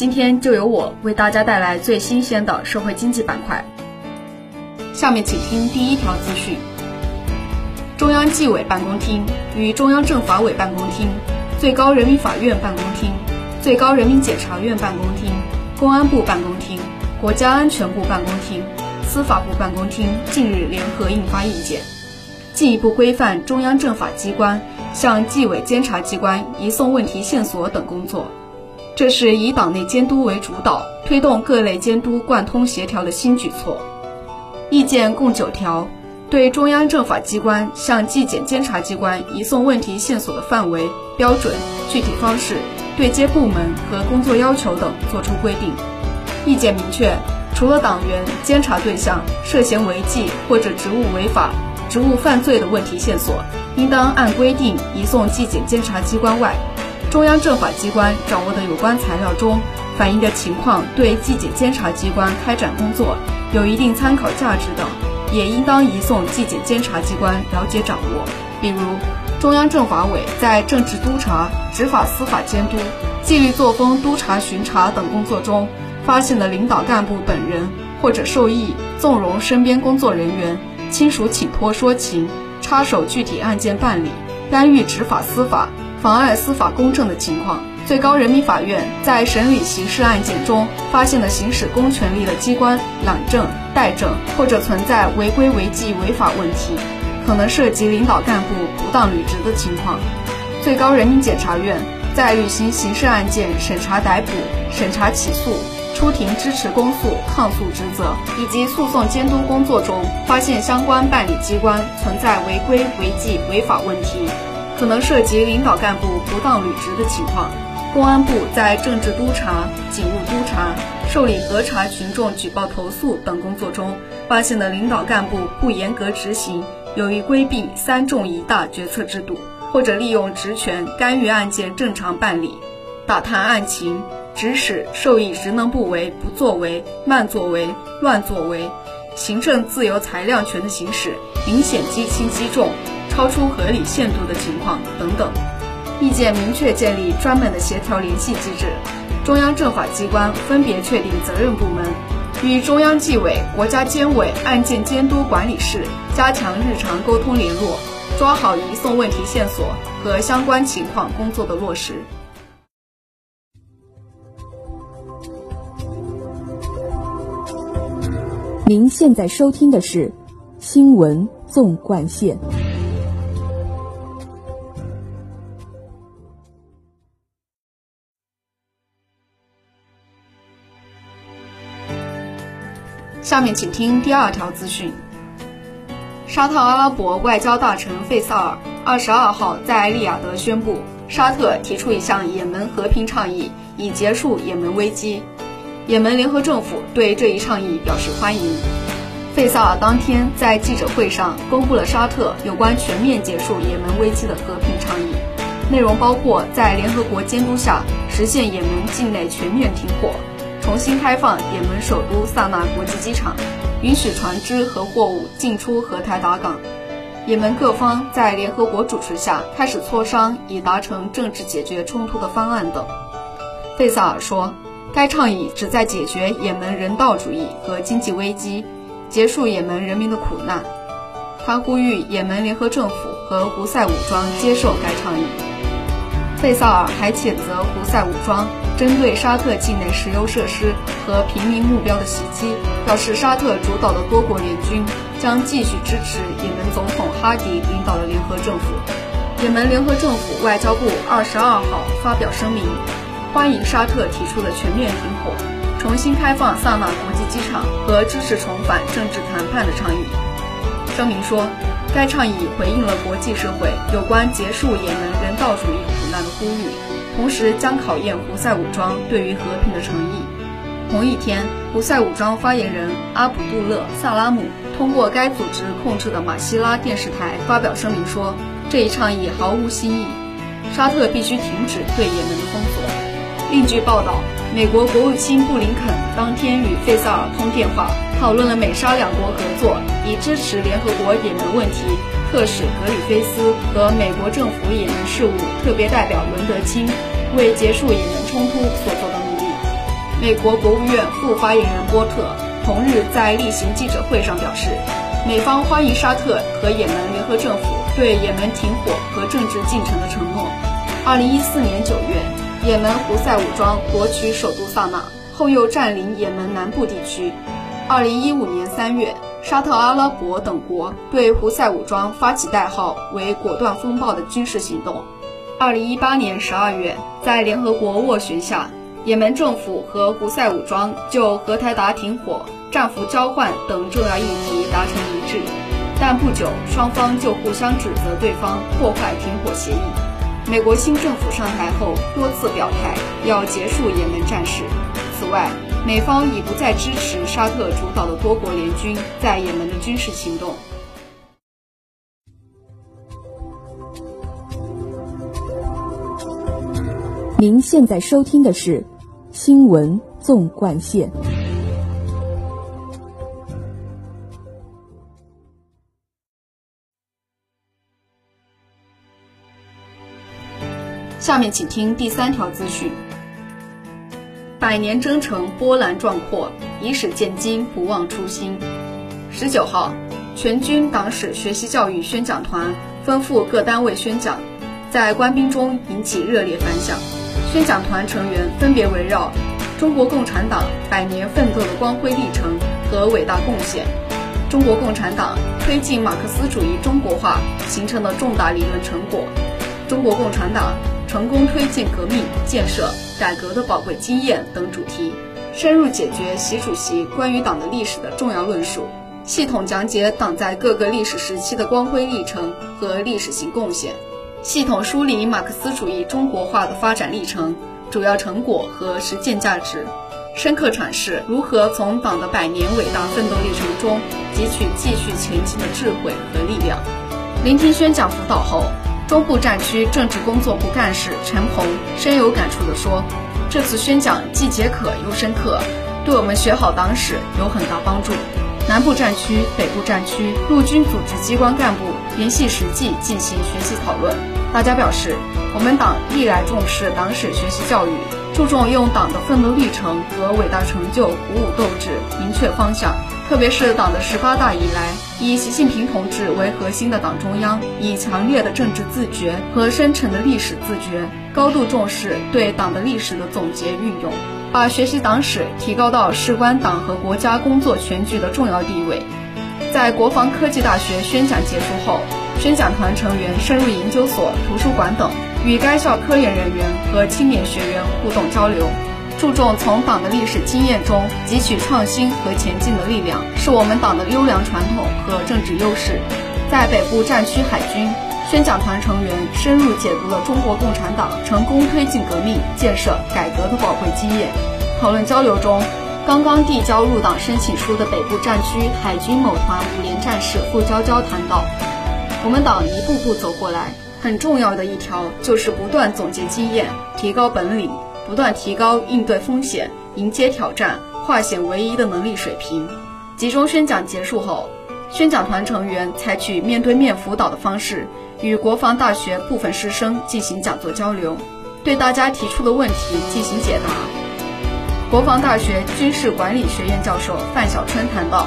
今天就由我为大家带来最新鲜的社会经济板块。下面请听第一条资讯：中央纪委办公厅与中央政法委办公厅、最高人民法院办公厅、最高人民检察院办公厅、公安部办公厅、国家安全部办公厅、司法部办公厅近日联合印发意见，进一步规范中央政法机关向纪委监察机关移送问题线索等工作。这是以党内监督为主导，推动各类监督贯通协调的新举措。意见共九条，对中央政法机关向纪检监察机关移送问题线索的范围、标准、具体方式、对接部门和工作要求等作出规定。意见明确，除了党员、监察对象涉嫌违纪或者职务违法、职务犯罪的问题线索，应当按规定移送纪检监察机关外。中央政法机关掌握的有关材料中反映的情况，对纪检监察机关开展工作有一定参考价值等，也应当移送纪检监察机关了解掌握。比如，中央政法委在政治督查、执法司法监督、纪律作风督查巡查等工作中，发现的领导干部本人或者受益纵容身边工作人员、亲属请托说情、插手具体案件办理、干预执法司法。妨碍司法公正的情况，最高人民法院在审理刑事案件中发现的行使公权力的机关懒政怠政，或者存在违规违纪违法问题，可能涉及领导干部不当履职的情况，最高人民检察院在履行刑事案件审查逮捕、审查起诉、出庭支持公诉、抗诉职责以及诉讼监督工作中，发现相关办理机关存在违规违纪违法问题。可能涉及领导干部不当履职的情况，公安部在政治督查、警务督查、受理核查群众举报投诉等工作中，发现的领导干部不严格执行，有意规避“三重一大”决策制度，或者利用职权干预案件正常办理，打探案情，指使受益职能部为不作为、慢作为、乱作为，行政自由裁量权的行使明显积轻积重。超出合理限度的情况等等，意见明确建立专门的协调联系机制，中央政法机关分别确定责任部门，与中央纪委、国家监委案件监督管理室加强日常沟通联络，抓好移送问题线索和相关情况工作的落实。您现在收听的是新闻纵贯线。下面请听第二条资讯。沙特阿拉伯外交大臣费萨尔二十二号在利雅得宣布，沙特提出一项也门和平倡议，以结束也门危机。也门联合政府对这一倡议表示欢迎。费萨尔当天在记者会上公布了沙特有关全面结束也门危机的和平倡议，内容包括在联合国监督下实现也门境内全面停火。重新开放也门首都萨那国际机场，允许船只和货物进出荷台达港。也门各方在联合国主持下开始磋商，以达成政治解决冲突的方案等。费萨尔说，该倡议旨在解决也门人道主义和经济危机，结束也门人民的苦难。他呼吁也门联合政府和胡塞武装接受该倡议。费萨尔还谴责胡塞武装。针对沙特境内石油设施和平民目标的袭击，表示沙特主导的多国联军将继续支持也门总统哈迪领导的联合政府。也门联合政府外交部二十二号发表声明，欢迎沙特提出的全面停火、重新开放萨那国际机场和支持重返政治谈判的倡议。声明说，该倡议回应了国际社会有关结束也门人道主义苦难的呼吁。同时将考验胡塞武装对于和平的诚意。同一天，胡塞武装发言人阿卜杜勒·萨拉姆通过该组织控制的马希拉电视台发表声明说，这一倡议毫无新意，沙特必须停止对也门的封锁。另据报道，美国国务卿布林肯当天与费萨尔通电话，讨论了美沙两国合作以支持联合国也门问题特使格里菲斯和美国政府也门事务特别代表伦德钦为结束也门冲突所做的努力。美国国务院副发言人波特同日在例行记者会上表示，美方欢迎沙特和也门联合政府对也门停火和政治进程的承诺。二零一四年九月。也门胡塞武装夺取首都萨那，后又占领也门南部地区。二零一五年三月，沙特阿拉伯等国对胡塞武装发起代号为“果断风暴”的军事行动。二零一八年十二月，在联合国斡旋下，也门政府和胡塞武装就荷台达停火、战俘交换等重要议题达成一致，但不久，双方就互相指责对方破坏停火协议。美国新政府上台后，多次表态要结束也门战事。此外，美方已不再支持沙特主导的多国联军在也门的军事行动。您现在收听的是《新闻纵贯线》。下面请听第三条资讯：百年征程波澜壮阔，以史鉴今，不忘初心。十九号，全军党史学习教育宣讲团分赴各单位宣讲，在官兵中引起热烈反响。宣讲团成员分别围绕中国共产党百年奋斗的光辉历程和伟大贡献，中国共产党推进马克思主义中国化形成的重大理论成果，中国共产党。成功推进革命建设改革的宝贵经验等主题，深入解决习主席关于党的历史的重要论述，系统讲解党在各个历史时期的光辉历程和历史性贡献，系统梳理马克思主义中国化的发展历程、主要成果和实践价值，深刻阐释如何从党的百年伟大奋斗历程中汲取继续前进的智慧和力量。聆听宣讲辅导后。中部战区政治工作部干事陈鹏深有感触地说：“这次宣讲既解渴又深刻，对我们学好党史有很大帮助。”南部战区、北部战区陆军组织机关干部联系实际进行学习讨论，大家表示，我们党历来重视党史学习教育，注重用党的奋斗历程和伟大成就鼓舞斗志、明确方向。特别是党的十八大以来，以习近平同志为核心的党中央，以强烈的政治自觉和深沉的历史自觉，高度重视对党的历史的总结运用，把学习党史提高到事关党和国家工作全局的重要地位。在国防科技大学宣讲结束后，宣讲团成员深入研究所、图书馆等，与该校科研人员和青年学员互动交流。注重从党的历史经验中汲取创新和前进的力量，是我们党的优良传统和政治优势。在北部战区海军，宣讲团成员深入解读了中国共产党成功推进革命建设改革的宝贵经验。讨论交流中，刚刚递交入党申请书的北部战区海军某团五连战士顾娇娇谈到：“我们党一步步走过来，很重要的一条就是不断总结经验，提高本领。”不断提高应对风险、迎接挑战、化险为夷的能力水平。集中宣讲结束后，宣讲团成员采取面对面辅导的方式，与国防大学部分师生进行讲座交流，对大家提出的问题进行解答。国防大学军事管理学院教授范小春谈到，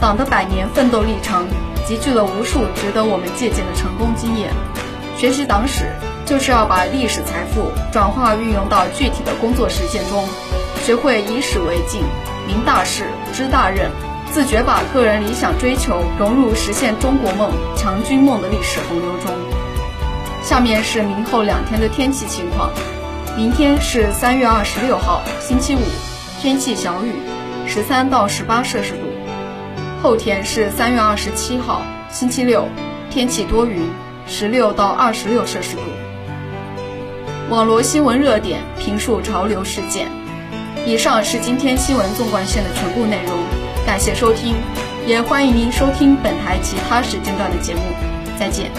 党的百年奋斗历程集聚了无数值得我们借鉴的成功经验，学习党史。就是要把历史财富转化运用到具体的工作实践中，学会以史为镜，明大事，知大任，自觉把个人理想追求融入实现中国梦、强军梦的历史洪流中。下面是明后两天的天气情况：明天是三月二十六号，星期五，天气小雨，十三到十八摄氏度；后天是三月二十七号，星期六，天气多云，十六到二十六摄氏度。网络新闻热点，评述潮流事件。以上是今天新闻纵贯线的全部内容，感谢收听，也欢迎您收听本台其他时间段的节目。再见。